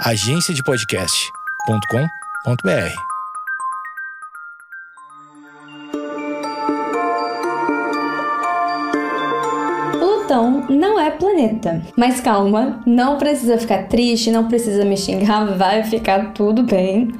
agenciadepodcast.com.br. Plutão não é planeta. Mas calma, não precisa ficar triste, não precisa me xingar, vai ficar tudo bem.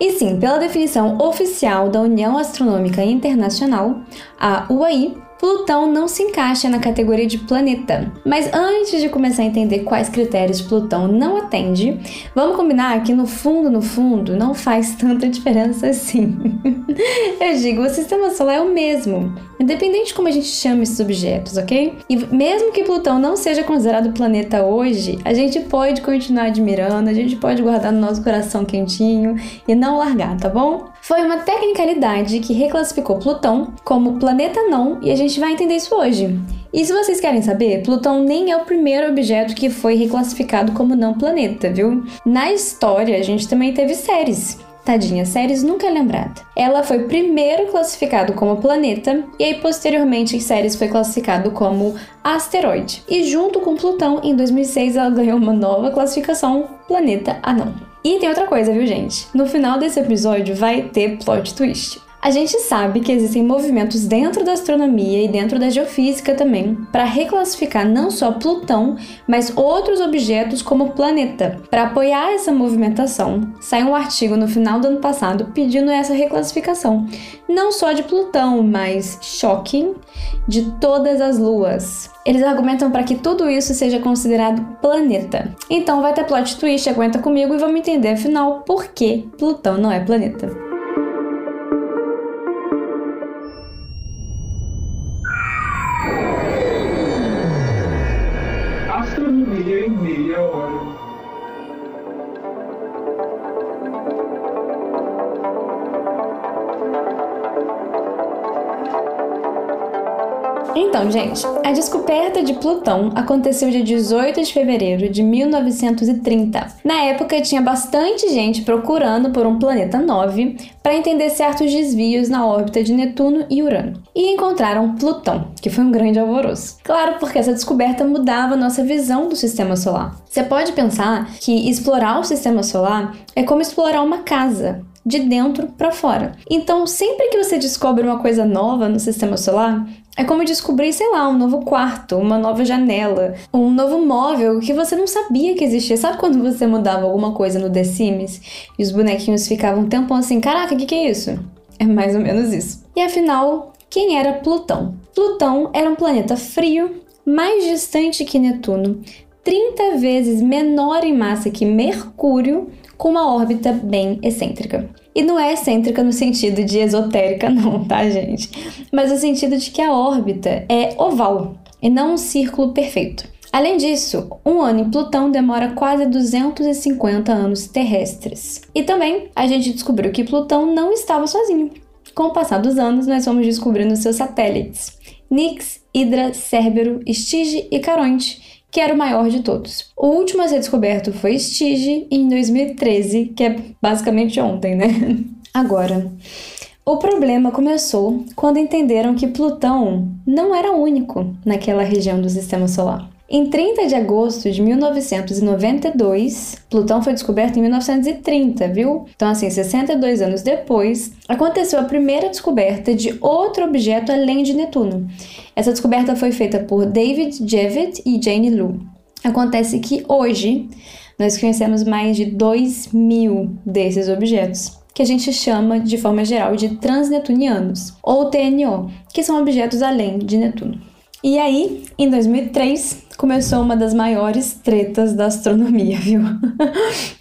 E sim, pela definição oficial da União Astronômica Internacional, a UAI, Plutão não se encaixa na categoria de planeta. Mas antes de começar a entender quais critérios Plutão não atende, vamos combinar que no fundo, no fundo, não faz tanta diferença assim. Eu digo, o sistema solar é o mesmo, independente de como a gente chama esses objetos, ok? E mesmo que Plutão não seja considerado planeta hoje, a gente pode continuar admirando, a gente pode guardar no nosso coração quentinho e não largar, tá bom? Foi uma tecnicalidade que reclassificou Plutão como planeta não e a gente vai entender isso hoje. E se vocês querem saber, Plutão nem é o primeiro objeto que foi reclassificado como não planeta, viu? Na história, a gente também teve séries. Tadinha, Ceres nunca é lembrada. Ela foi primeiro classificado como planeta e aí posteriormente Ceres foi classificado como asteroide. E junto com Plutão, em 2006 ela ganhou uma nova classificação, planeta anão. E tem outra coisa, viu, gente? No final desse episódio vai ter plot twist. A gente sabe que existem movimentos dentro da astronomia e dentro da geofísica também para reclassificar não só Plutão, mas outros objetos como planeta. Para apoiar essa movimentação, saiu um artigo no final do ano passado pedindo essa reclassificação, não só de Plutão, mas shocking, de todas as luas. Eles argumentam para que tudo isso seja considerado planeta. Então vai ter plot twist, aguenta comigo e vamos entender afinal por que Plutão não é planeta. Gente, a descoberta de Plutão aconteceu dia 18 de fevereiro de 1930. Na época, tinha bastante gente procurando por um planeta 9 para entender certos desvios na órbita de Netuno e Urano. E encontraram Plutão, que foi um grande alvoroço. Claro, porque essa descoberta mudava nossa visão do sistema solar. Você pode pensar que explorar o sistema solar é como explorar uma casa de dentro para fora. Então, sempre que você descobre uma coisa nova no sistema solar, é como descobrir, sei lá, um novo quarto, uma nova janela, um novo móvel que você não sabia que existia. Sabe quando você mudava alguma coisa no The Sims e os bonequinhos ficavam um tempão assim, caraca, o que, que é isso? É mais ou menos isso. E afinal, quem era Plutão? Plutão era um planeta frio, mais distante que Netuno, 30 vezes menor em massa que Mercúrio, com uma órbita bem excêntrica. E não é excêntrica no sentido de esotérica, não, tá, gente? Mas no sentido de que a órbita é oval e não um círculo perfeito. Além disso, um ano em Plutão demora quase 250 anos terrestres. E também a gente descobriu que Plutão não estava sozinho. Com o passar dos anos, nós fomos descobrindo seus satélites: Nix, Hidra, Cérbero, Estige e Caronte, que era o maior de todos. O último a ser descoberto foi Stige em 2013, que é basicamente ontem, né? Agora, o problema começou quando entenderam que Plutão não era único naquela região do sistema solar. Em 30 de agosto de 1992, Plutão foi descoberto em 1930, viu? Então, assim, 62 anos depois, aconteceu a primeira descoberta de outro objeto além de Netuno. Essa descoberta foi feita por David Jevitt e Jane Lu. Acontece que hoje nós conhecemos mais de 2 mil desses objetos que a gente chama de forma geral de transnetunianos, ou TNO, que são objetos além de Netuno. E aí, em 2003, começou uma das maiores tretas da astronomia, viu?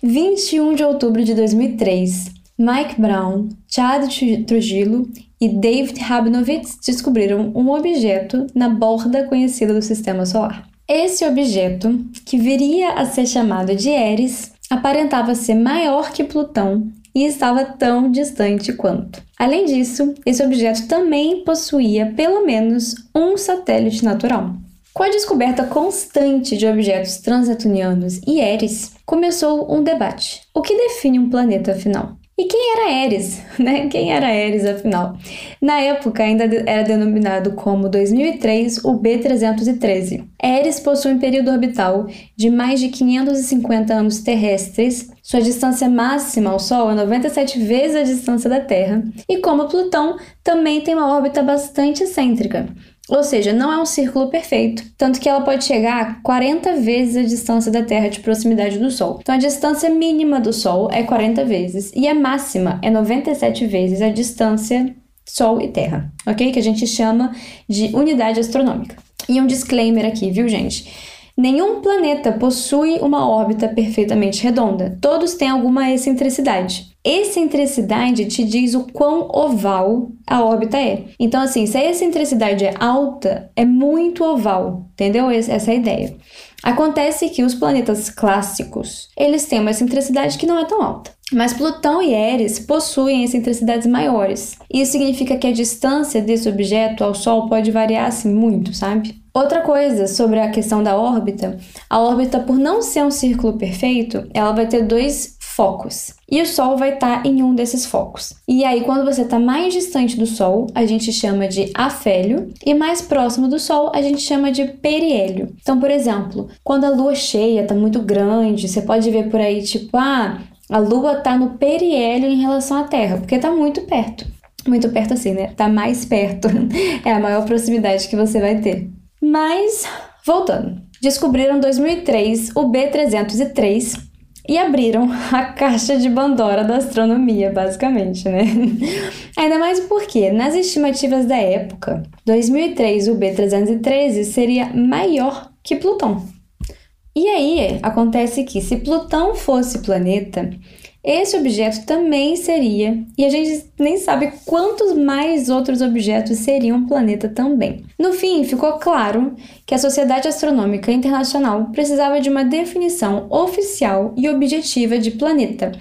21 de outubro de 2003, Mike Brown, Chad Trujillo e David Rabinowitz descobriram um objeto na borda conhecida do Sistema Solar. Esse objeto, que viria a ser chamado de Eris, aparentava ser maior que Plutão e estava tão distante quanto. Além disso, esse objeto também possuía pelo menos um satélite natural. Com a descoberta constante de objetos transnetunianos e Eris, começou um debate. O que define um planeta afinal? E quem era Eris? Né? Quem era Eris, afinal? Na época, ainda era denominado como 2003 o B313. Eris possui um período orbital de mais de 550 anos terrestres, sua distância máxima ao Sol é 97 vezes a distância da Terra, e como Plutão, também tem uma órbita bastante excêntrica. Ou seja, não é um círculo perfeito, tanto que ela pode chegar a 40 vezes a distância da Terra de proximidade do Sol. Então a distância mínima do Sol é 40 vezes e a máxima é 97 vezes a distância Sol e Terra, ok? Que a gente chama de unidade astronômica. E um disclaimer aqui, viu, gente? Nenhum planeta possui uma órbita perfeitamente redonda. Todos têm alguma excentricidade. Excentricidade te diz o quão oval a órbita é. Então, assim, se a excentricidade é alta, é muito oval, entendeu? Essa é a ideia. Acontece que os planetas clássicos, eles têm uma excentricidade que não é tão alta. Mas Plutão e Eris possuem excentricidades maiores. Isso significa que a distância desse objeto ao Sol pode variar assim muito, sabe? Outra coisa sobre a questão da órbita, a órbita por não ser um círculo perfeito, ela vai ter dois focos. E o Sol vai estar tá em um desses focos. E aí, quando você está mais distante do Sol, a gente chama de afélio, e mais próximo do Sol, a gente chama de periélio. Então, por exemplo, quando a lua cheia está muito grande, você pode ver por aí, tipo, ah, a lua está no periélio em relação à Terra, porque está muito perto. Muito perto assim, né? Tá mais perto. é a maior proximidade que você vai ter. Mas, voltando, descobriram em 2003 o B303 e abriram a caixa de Pandora da astronomia, basicamente, né? Ainda mais porque, nas estimativas da época, 2003 o B313 seria maior que Plutão. E aí acontece que se Plutão fosse planeta, esse objeto também seria, e a gente nem sabe quantos mais outros objetos seriam planeta também. No fim, ficou claro que a Sociedade Astronômica Internacional precisava de uma definição oficial e objetiva de planeta,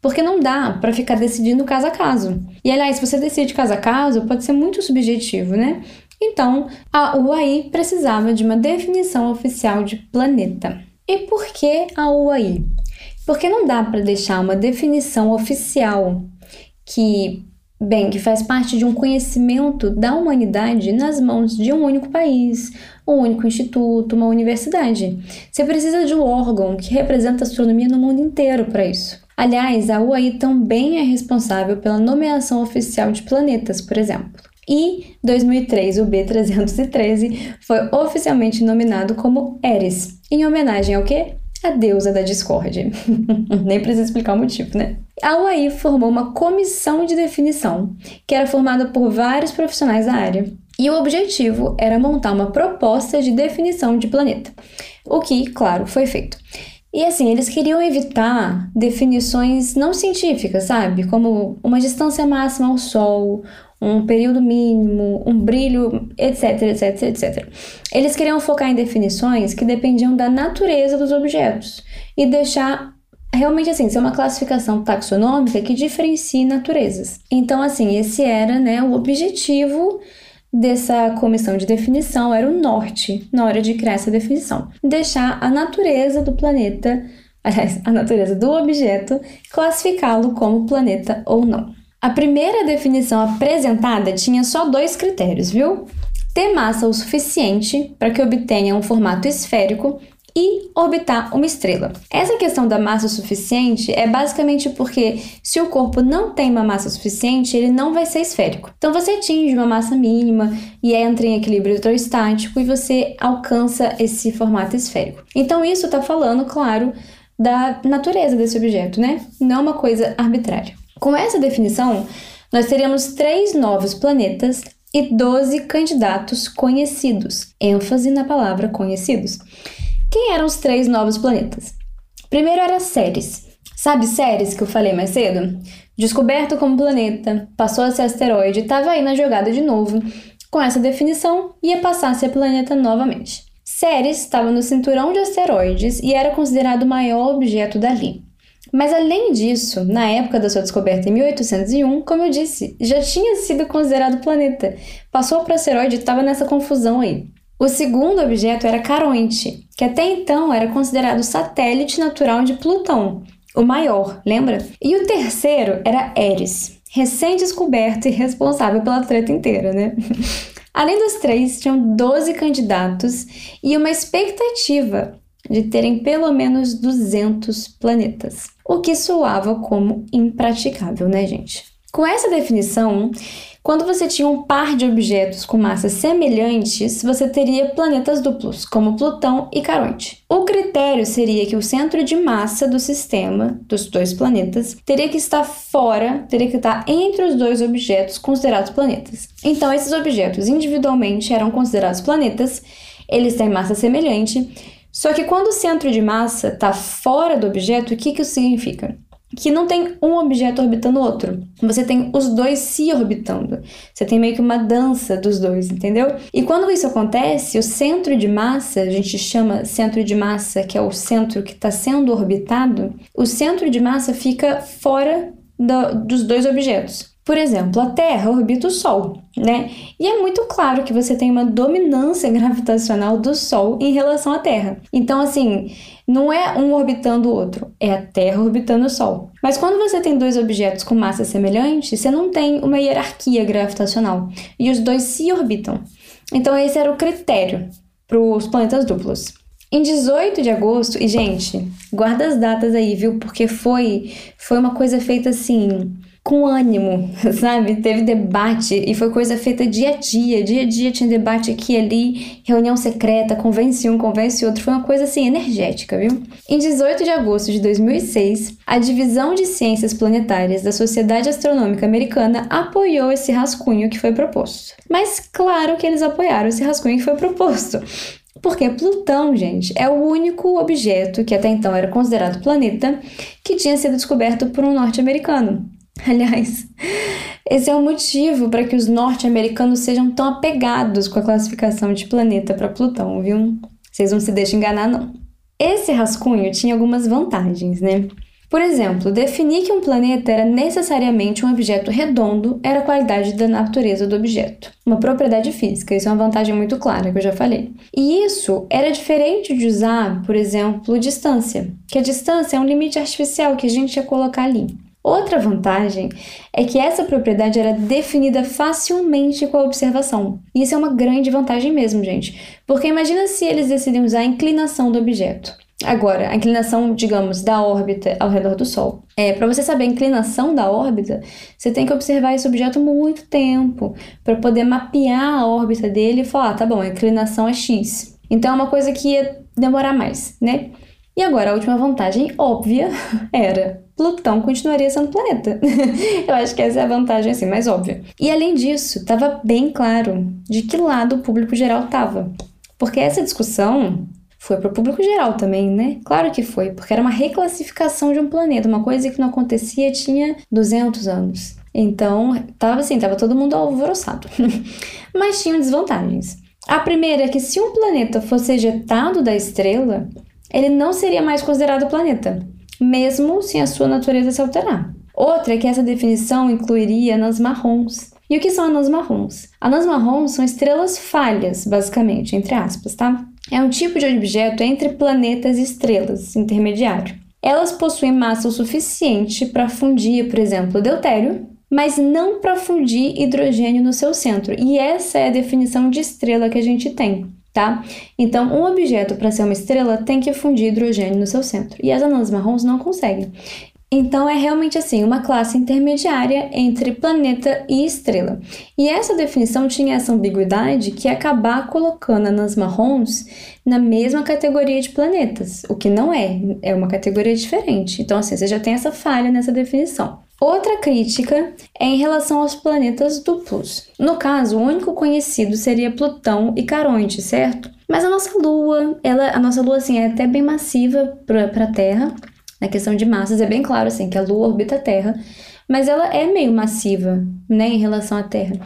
porque não dá para ficar decidindo caso a caso. E aliás, se você decide caso a caso, pode ser muito subjetivo, né? Então, a UAI precisava de uma definição oficial de planeta. E por que a UAI? Porque não dá para deixar uma definição oficial que, bem, que faz parte de um conhecimento da humanidade nas mãos de um único país, um único instituto, uma universidade. Você precisa de um órgão que representa a astronomia no mundo inteiro para isso. Aliás, a UAI também é responsável pela nomeação oficial de planetas, por exemplo. E 2003, o B313 foi oficialmente nominado como Eris, em homenagem ao quê? A deusa da discórdia. Nem precisa explicar o motivo, né? A UAI formou uma comissão de definição, que era formada por vários profissionais da área. E o objetivo era montar uma proposta de definição de planeta, o que, claro, foi feito. E assim, eles queriam evitar definições não científicas, sabe? Como uma distância máxima ao Sol, um período mínimo, um brilho, etc, etc, etc. Eles queriam focar em definições que dependiam da natureza dos objetos e deixar realmente assim, ser uma classificação taxonômica que diferencie naturezas. Então, assim, esse era, né, o objetivo dessa comissão de definição, era o norte na hora de criar essa definição. Deixar a natureza do planeta, aliás, a natureza do objeto, classificá-lo como planeta ou não. A primeira definição apresentada tinha só dois critérios, viu? Ter massa o suficiente para que obtenha um formato esférico e orbitar uma estrela. Essa questão da massa suficiente é basicamente porque se o corpo não tem uma massa suficiente, ele não vai ser esférico. Então você atinge uma massa mínima e entra em equilíbrio hidrostático e você alcança esse formato esférico. Então isso está falando, claro, da natureza desse objeto, né? Não é uma coisa arbitrária. Com essa definição, nós teríamos três novos planetas e 12 candidatos conhecidos. ênfase na palavra conhecidos. Quem eram os três novos planetas? Primeiro era Ceres. Sabe Ceres que eu falei mais cedo? Descoberto como planeta, passou a ser asteroide, estava aí na jogada de novo. Com essa definição, ia passar a ser planeta novamente. Ceres estava no cinturão de asteroides e era considerado o maior objeto dali. Mas além disso, na época da sua descoberta em 1801, como eu disse, já tinha sido considerado planeta. Passou para asteroide e estava nessa confusão aí. O segundo objeto era Caronte, que até então era considerado satélite natural de Plutão, o maior, lembra? E o terceiro era Eris, recém-descoberto e responsável pela treta inteira, né? Além dos três, tinham 12 candidatos e uma expectativa de terem pelo menos 200 planetas, o que soava como impraticável, né, gente? Com essa definição, quando você tinha um par de objetos com massas semelhantes, você teria planetas duplos, como Plutão e Caronte. O critério seria que o centro de massa do sistema, dos dois planetas, teria que estar fora, teria que estar entre os dois objetos considerados planetas. Então, esses objetos individualmente eram considerados planetas, eles têm massa semelhante, só que quando o centro de massa está fora do objeto, o que, que isso significa? Que não tem um objeto orbitando o outro. Você tem os dois se orbitando. Você tem meio que uma dança dos dois, entendeu? E quando isso acontece, o centro de massa, a gente chama centro de massa, que é o centro que está sendo orbitado, o centro de massa fica fora do, dos dois objetos. Por exemplo, a Terra orbita o Sol, né? E é muito claro que você tem uma dominância gravitacional do Sol em relação à Terra. Então, assim, não é um orbitando o outro, é a Terra orbitando o Sol. Mas quando você tem dois objetos com massa semelhante, você não tem uma hierarquia gravitacional e os dois se orbitam. Então, esse era o critério para os planetas duplos. Em 18 de agosto, e gente, guarda as datas aí, viu? Porque foi foi uma coisa feita assim, com ânimo, sabe? Teve debate e foi coisa feita dia a dia. Dia a dia tinha debate aqui e ali, reunião secreta, convence um, convence outro. Foi uma coisa assim energética, viu? Em 18 de agosto de 2006, a Divisão de Ciências Planetárias da Sociedade Astronômica Americana apoiou esse rascunho que foi proposto. Mas claro que eles apoiaram esse rascunho que foi proposto. Porque Plutão, gente, é o único objeto que até então era considerado planeta que tinha sido descoberto por um norte-americano. Aliás, esse é o motivo para que os norte-americanos sejam tão apegados com a classificação de planeta para Plutão, viu? Vocês não se deixem enganar, não. Esse rascunho tinha algumas vantagens, né? Por exemplo, definir que um planeta era necessariamente um objeto redondo era a qualidade da natureza do objeto. Uma propriedade física, isso é uma vantagem muito clara que eu já falei. E isso era diferente de usar, por exemplo, distância, que a distância é um limite artificial que a gente ia colocar ali. Outra vantagem é que essa propriedade era definida facilmente com a observação. Isso é uma grande vantagem mesmo, gente. Porque imagina se eles decidem usar a inclinação do objeto. Agora, a inclinação, digamos, da órbita ao redor do Sol. É, para você saber a inclinação da órbita, você tem que observar esse objeto muito tempo para poder mapear a órbita dele e falar, ah, tá bom, a inclinação é x. Então é uma coisa que ia demorar mais, né? E agora, a última vantagem óbvia era Plutão continuaria sendo planeta. Eu acho que essa é a vantagem assim mais óbvia. E além disso, estava bem claro de que lado o público geral estava. Porque essa discussão foi para o público geral também, né? Claro que foi, porque era uma reclassificação de um planeta, uma coisa que não acontecia tinha 200 anos. Então, tava assim, tava todo mundo alvoroçado. Mas tinham desvantagens. A primeira é que se um planeta fosse ejetado da estrela, ele não seria mais considerado planeta mesmo sem a sua natureza se alterar. Outra é que essa definição incluiria anãs marrons. E o que são anãs marrons? Anãs marrons são estrelas falhas, basicamente, entre aspas, tá? É um tipo de objeto entre planetas e estrelas, intermediário. Elas possuem massa o suficiente para fundir, por exemplo, deutério, mas não para fundir hidrogênio no seu centro. E essa é a definição de estrela que a gente tem tá? Então, um objeto para ser uma estrela tem que fundir hidrogênio no seu centro, e as anãs marrons não conseguem. Então, é realmente assim, uma classe intermediária entre planeta e estrela. E essa definição tinha essa ambiguidade que ia acabar colocando anãs marrons na mesma categoria de planetas, o que não é, é uma categoria diferente. Então, assim, você já tem essa falha nessa definição. Outra crítica é em relação aos planetas duplos. No caso, o único conhecido seria Plutão e Caronte, certo? Mas a nossa Lua, ela, a nossa Lua assim é até bem massiva para a Terra. Na questão de massas é bem claro assim que a Lua orbita a Terra, mas ela é meio massiva, né, em relação à Terra.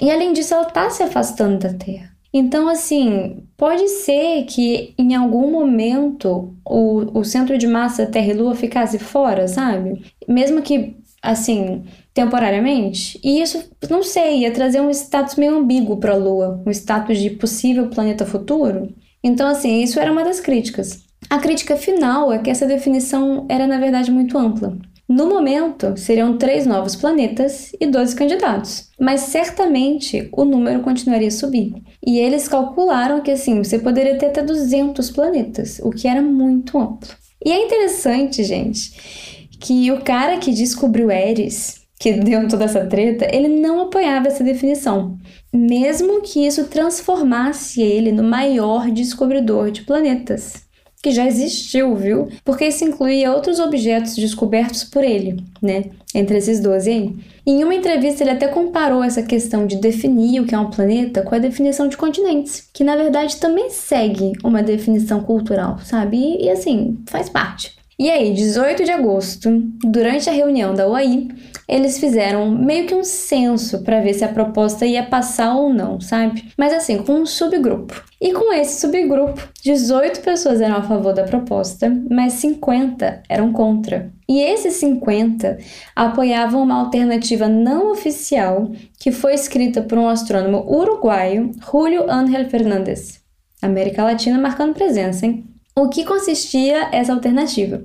E além disso, ela está se afastando da Terra. Então, assim, pode ser que em algum momento o, o centro de massa Terra e Lua ficasse fora, sabe? Mesmo que assim, temporariamente. E isso, não sei, ia trazer um status meio ambíguo para a Lua, um status de possível planeta futuro. Então, assim, isso era uma das críticas. A crítica final é que essa definição era na verdade muito ampla. No momento, seriam três novos planetas e 12 candidatos, mas certamente o número continuaria a subir. E eles calcularam que assim, você poderia ter até 200 planetas, o que era muito amplo. E é interessante, gente, que o cara que descobriu Eris, que deu toda essa treta, ele não apoiava essa definição, mesmo que isso transformasse ele no maior descobridor de planetas que já existiu, viu? Porque isso incluía outros objetos descobertos por ele, né? Entre esses 12 aí. Em uma entrevista, ele até comparou essa questão de definir o que é um planeta com a definição de continentes, que na verdade também segue uma definição cultural, sabe? E, e assim, faz parte. E aí, 18 de agosto, durante a reunião da UAI, eles fizeram meio que um censo para ver se a proposta ia passar ou não, sabe? Mas assim, com um subgrupo. E com esse subgrupo, 18 pessoas eram a favor da proposta, mas 50 eram contra. E esses 50 apoiavam uma alternativa não oficial que foi escrita por um astrônomo uruguaio, Julio Ángel Fernández. América Latina marcando presença, hein? O que consistia essa alternativa?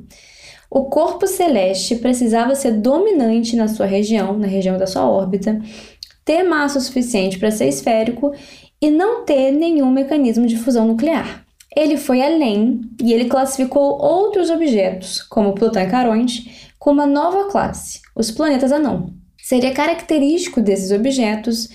O corpo celeste precisava ser dominante na sua região, na região da sua órbita, ter massa suficiente para ser esférico e não ter nenhum mecanismo de fusão nuclear. Ele foi além e ele classificou outros objetos, como Plutão e Caronte, como uma nova classe, os planetas anão. Seria característico desses objetos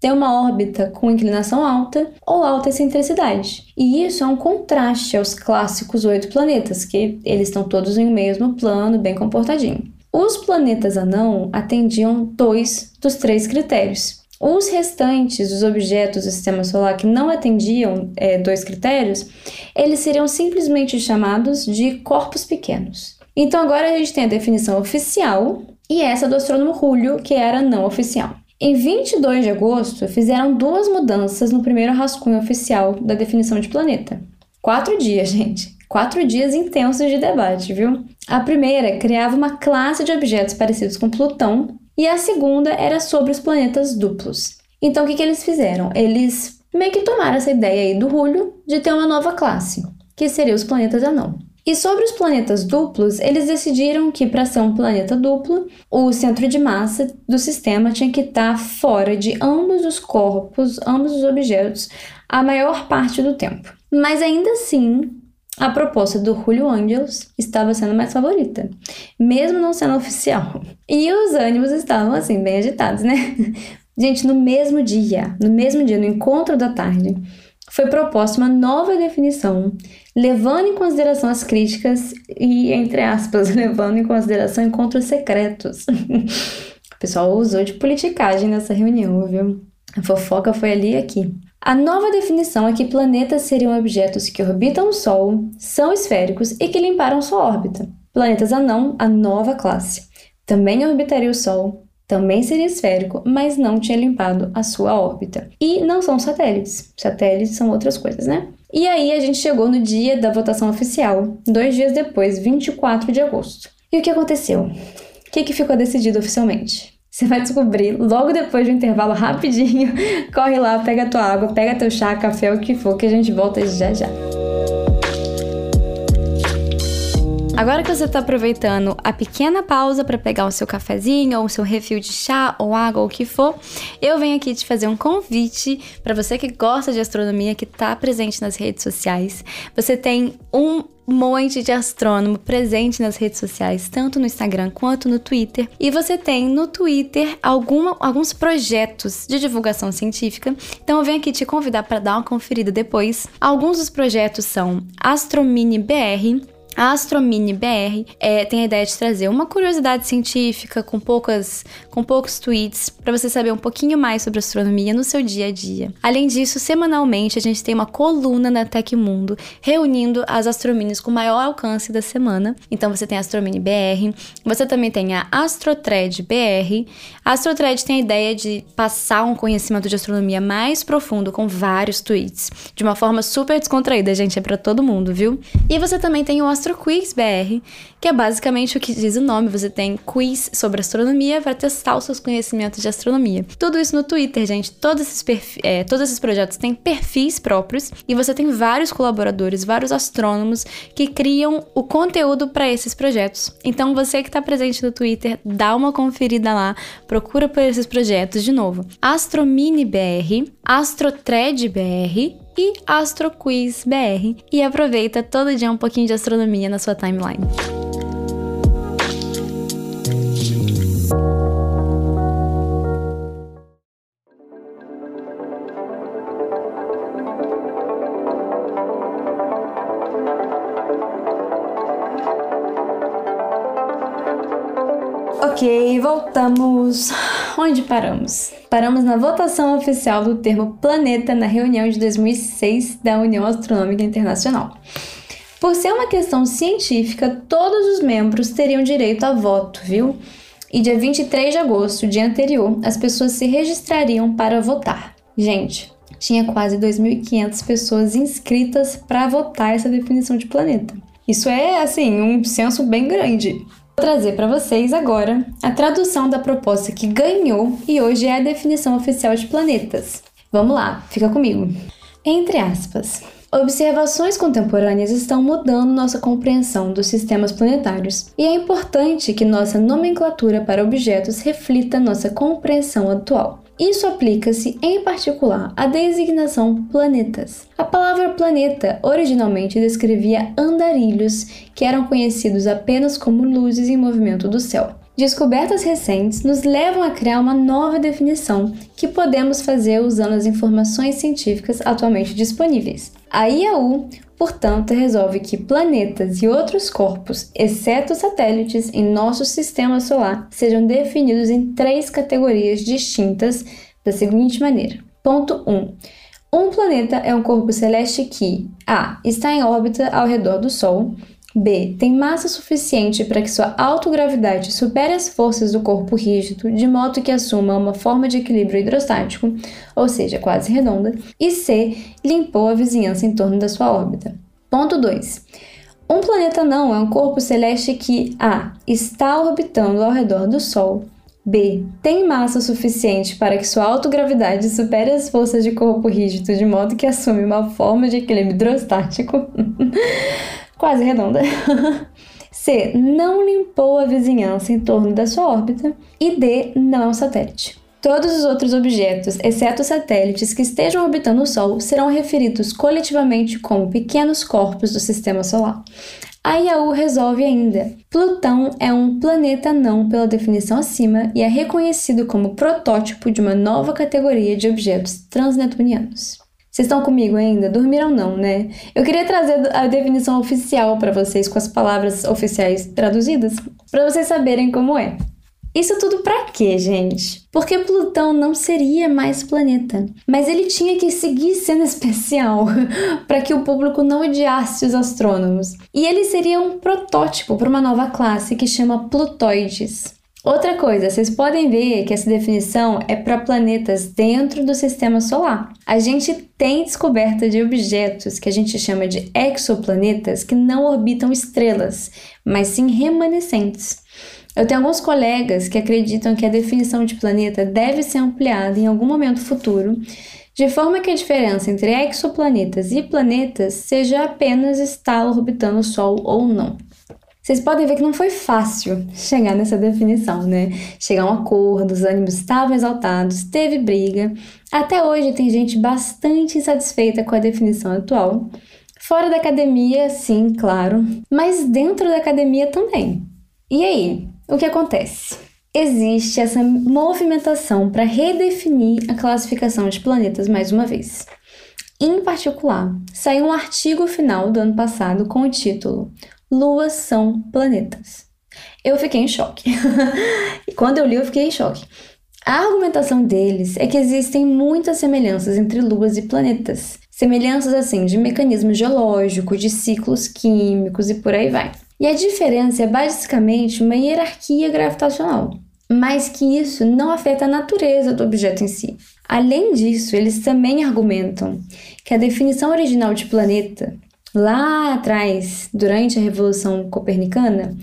ter uma órbita com inclinação alta ou alta excentricidade. E isso é um contraste aos clássicos oito planetas, que eles estão todos em um mesmo plano, bem comportadinho. Os planetas anão atendiam dois dos três critérios. Os restantes, os objetos do sistema solar que não atendiam é, dois critérios, eles seriam simplesmente chamados de corpos pequenos. Então agora a gente tem a definição oficial e essa do astrônomo Julio, que era não oficial. Em 22 de agosto, fizeram duas mudanças no primeiro rascunho oficial da definição de planeta. Quatro dias, gente. Quatro dias intensos de debate, viu? A primeira criava uma classe de objetos parecidos com Plutão e a segunda era sobre os planetas duplos. Então, o que, que eles fizeram? Eles meio que tomaram essa ideia aí do Julio de ter uma nova classe, que seria os planetas anão. E sobre os planetas duplos, eles decidiram que para ser um planeta duplo, o centro de massa do sistema tinha que estar fora de ambos os corpos, ambos os objetos, a maior parte do tempo. Mas ainda assim, a proposta do Julio Angels estava sendo mais favorita, mesmo não sendo oficial. E os ânimos estavam assim bem agitados, né? Gente, no mesmo dia, no mesmo dia, no encontro da tarde, foi proposta uma nova definição, levando em consideração as críticas e, entre aspas, levando em consideração encontros secretos. o pessoal usou de politicagem nessa reunião, viu? A fofoca foi ali e aqui. A nova definição é que planetas seriam objetos que orbitam o Sol, são esféricos e que limparam sua órbita. Planetas anão, a nova classe. Também orbitaria o Sol, também seria esférico, mas não tinha limpado a sua órbita. E não são satélites. Satélites são outras coisas, né? E aí a gente chegou no dia da votação oficial, dois dias depois, 24 de agosto. E o que aconteceu? O que, que ficou decidido oficialmente? Você vai descobrir logo depois do intervalo rapidinho. Corre lá, pega tua água, pega teu chá, café, o que for, que a gente volta já já. Agora que você está aproveitando a pequena pausa para pegar o seu cafezinho ou o seu refil de chá ou água ou o que for, eu venho aqui te fazer um convite para você que gosta de astronomia, que está presente nas redes sociais. Você tem um monte de astrônomo presente nas redes sociais, tanto no Instagram quanto no Twitter. E você tem no Twitter alguma, alguns projetos de divulgação científica. Então eu venho aqui te convidar para dar uma conferida depois. Alguns dos projetos são Astromini BR, a Astromini BR é, tem a ideia de trazer uma curiosidade científica com, poucas, com poucos tweets para você saber um pouquinho mais sobre astronomia no seu dia a dia. Além disso, semanalmente a gente tem uma coluna na Tecmundo reunindo as astrominis com maior alcance da semana. Então você tem a Astromini BR, você também tem a Astrotred BR. A Astrotred tem a ideia de passar um conhecimento de astronomia mais profundo com vários tweets, de uma forma super descontraída, gente, é para todo mundo, viu? E você também tem o Astro AstroQuiz BR, que é basicamente o que diz o nome. Você tem quiz sobre astronomia para testar os seus conhecimentos de astronomia. Tudo isso no Twitter, gente. Todos esses, é, todos esses projetos têm perfis próprios e você tem vários colaboradores, vários astrônomos que criam o conteúdo para esses projetos. Então, você que está presente no Twitter, dá uma conferida lá, procura por esses projetos de novo. Astromini BR, Astrotred BR e AstroQuiz BR e aproveita todo dia um pouquinho de astronomia na sua timeline. Voltamos. Onde paramos? Paramos na votação oficial do termo planeta na reunião de 2006 da União Astronômica Internacional. Por ser uma questão científica, todos os membros teriam direito a voto, viu? E dia 23 de agosto, dia anterior, as pessoas se registrariam para votar. Gente, tinha quase 2.500 pessoas inscritas para votar essa definição de planeta. Isso é, assim, um censo bem grande. Vou trazer para vocês agora a tradução da proposta que ganhou e hoje é a definição oficial de planetas. Vamos lá, fica comigo. Entre aspas. Observações contemporâneas estão mudando nossa compreensão dos sistemas planetários, e é importante que nossa nomenclatura para objetos reflita nossa compreensão atual. Isso aplica-se, em particular, à designação planetas. A palavra planeta originalmente descrevia andarilhos, que eram conhecidos apenas como luzes em movimento do céu. Descobertas recentes nos levam a criar uma nova definição que podemos fazer usando as informações científicas atualmente disponíveis. A IAU Portanto, resolve que planetas e outros corpos, exceto satélites, em nosso sistema solar sejam definidos em três categorias distintas da seguinte maneira: Ponto 1. Um, um planeta é um corpo celeste que A. está em órbita ao redor do Sol, B. Tem massa suficiente para que sua autogravidade supere as forças do corpo rígido, de modo que assuma uma forma de equilíbrio hidrostático, ou seja, quase redonda. E C. Limpou a vizinhança em torno da sua órbita. Ponto 2. Um planeta não é um corpo celeste que A. está orbitando ao redor do Sol. B. Tem massa suficiente para que sua autogravidade supere as forças de corpo rígido, de modo que assume uma forma de equilíbrio hidrostático. quase redonda. C. Não limpou a vizinhança em torno da sua órbita. E D. Não é um satélite. Todos os outros objetos, exceto satélites que estejam orbitando o Sol, serão referidos coletivamente como pequenos corpos do sistema solar. A IAU resolve ainda. Plutão é um planeta não pela definição acima e é reconhecido como protótipo de uma nova categoria de objetos transneptunianos. Vocês estão comigo ainda? Dormiram não, né? Eu queria trazer a definição oficial para vocês com as palavras oficiais traduzidas, para vocês saberem como é. Isso tudo para quê, gente? Porque Plutão não seria mais planeta, mas ele tinha que seguir sendo especial para que o público não odiasse os astrônomos. E ele seria um protótipo para uma nova classe que chama Plutoides. Outra coisa, vocês podem ver que essa definição é para planetas dentro do sistema solar. A gente tem descoberta de objetos que a gente chama de exoplanetas que não orbitam estrelas, mas sim remanescentes. Eu tenho alguns colegas que acreditam que a definição de planeta deve ser ampliada em algum momento futuro, de forma que a diferença entre exoplanetas e planetas seja apenas estar orbitando o Sol ou não. Vocês podem ver que não foi fácil chegar nessa definição, né? Chegar a um acordo, os ânimos estavam exaltados, teve briga. Até hoje tem gente bastante insatisfeita com a definição atual. Fora da academia, sim, claro, mas dentro da academia também. E aí, o que acontece? Existe essa movimentação para redefinir a classificação de planetas mais uma vez. Em particular, saiu um artigo final do ano passado com o título luas são planetas. Eu fiquei em choque. e quando eu li, eu fiquei em choque. A argumentação deles é que existem muitas semelhanças entre luas e planetas. Semelhanças assim de mecanismo geológico, de ciclos químicos e por aí vai. E a diferença é basicamente uma hierarquia gravitacional, mas que isso não afeta a natureza do objeto em si. Além disso, eles também argumentam que a definição original de planeta lá atrás, durante a Revolução Copernicana,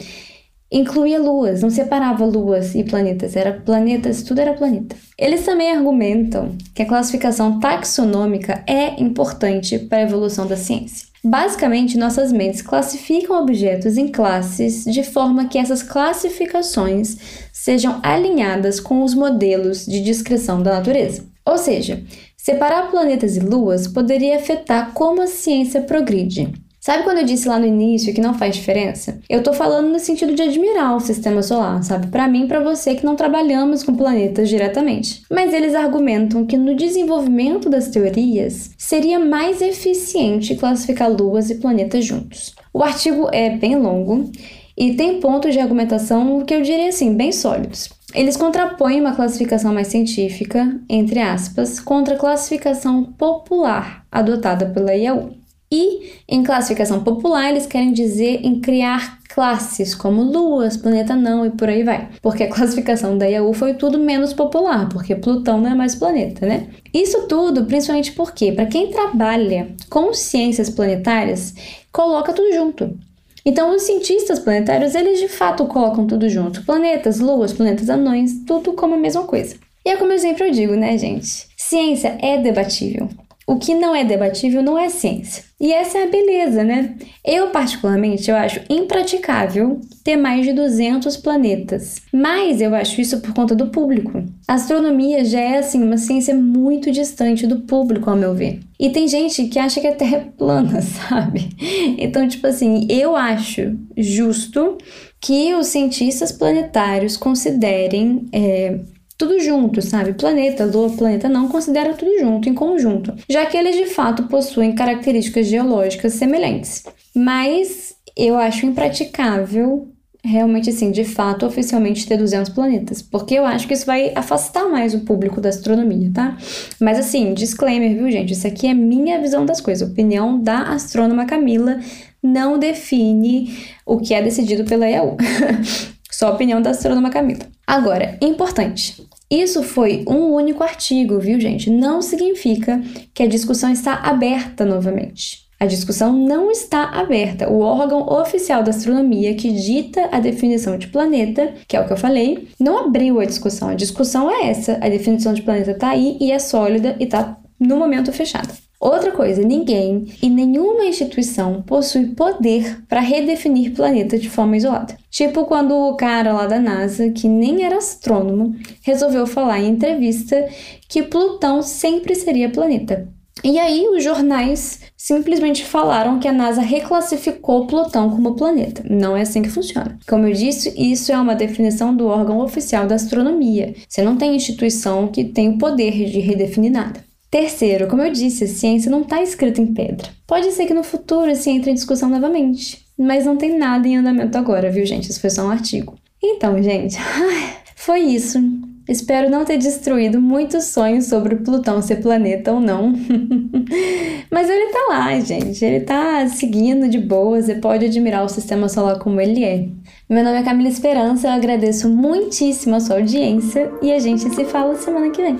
incluía luas, não separava luas e planetas, era planetas, tudo era planeta. Eles também argumentam que a classificação taxonômica é importante para a evolução da ciência. Basicamente, nossas mentes classificam objetos em classes de forma que essas classificações sejam alinhadas com os modelos de descrição da natureza. Ou seja, separar planetas e luas poderia afetar como a ciência progride. Sabe quando eu disse lá no início que não faz diferença? Eu tô falando no sentido de admirar o sistema solar, sabe? Para mim para você que não trabalhamos com planetas diretamente. Mas eles argumentam que no desenvolvimento das teorias seria mais eficiente classificar luas e planetas juntos. O artigo é bem longo e tem pontos de argumentação que eu diria assim, bem sólidos. Eles contrapõem uma classificação mais científica, entre aspas, contra a classificação popular adotada pela IAU. E em classificação popular, eles querem dizer em criar classes como luas, planeta não e por aí vai. Porque a classificação da IAU foi tudo menos popular, porque Plutão não é mais planeta, né? Isso tudo principalmente porque, para quem trabalha com ciências planetárias, coloca tudo junto. Então, os cientistas planetários, eles de fato colocam tudo junto: planetas, luas, planetas anões, tudo como a mesma coisa. E é como eu sempre digo, né, gente? Ciência é debatível. O que não é debatível não é ciência. E essa é a beleza, né? Eu, particularmente, eu acho impraticável ter mais de 200 planetas. Mas eu acho isso por conta do público. A astronomia já é, assim, uma ciência muito distante do público, ao meu ver. E tem gente que acha que a Terra é plana, sabe? Então, tipo assim, eu acho justo que os cientistas planetários considerem é, tudo junto, sabe? Planeta, Lua, planeta não considera tudo junto, em conjunto, já que eles de fato possuem características geológicas semelhantes. Mas eu acho impraticável realmente assim, de fato, oficialmente ter 200 planetas, porque eu acho que isso vai afastar mais o público da astronomia, tá? Mas assim, disclaimer, viu, gente? Isso aqui é minha visão das coisas, opinião da astrônoma Camila, não define o que é decidido pela EAU. Só a opinião da astrônoma Camila. Agora, importante. Isso foi um único artigo, viu, gente? Não significa que a discussão está aberta novamente. A discussão não está aberta. O órgão oficial da astronomia que dita a definição de planeta, que é o que eu falei, não abriu a discussão. A discussão é essa. A definição de planeta está aí e é sólida e está no momento fechada. Outra coisa, ninguém e nenhuma instituição possui poder para redefinir planeta de forma isolada. Tipo quando o cara lá da NASA, que nem era astrônomo, resolveu falar em entrevista que Plutão sempre seria planeta. E aí os jornais simplesmente falaram que a NASA reclassificou Plutão como planeta. Não é assim que funciona. Como eu disse, isso é uma definição do órgão oficial da astronomia. Você não tem instituição que tem o poder de redefinir nada. Terceiro, como eu disse, a ciência não está escrita em pedra. Pode ser que no futuro se entre em discussão novamente, mas não tem nada em andamento agora, viu, gente? Isso foi só um artigo. Então, gente, foi isso. Espero não ter destruído muitos sonhos sobre Plutão ser planeta ou não. Mas ele tá lá, gente. Ele tá seguindo de boa. Você pode admirar o sistema solar como ele é. Meu nome é Camila Esperança. Eu agradeço muitíssimo a sua audiência e a gente se fala semana que vem.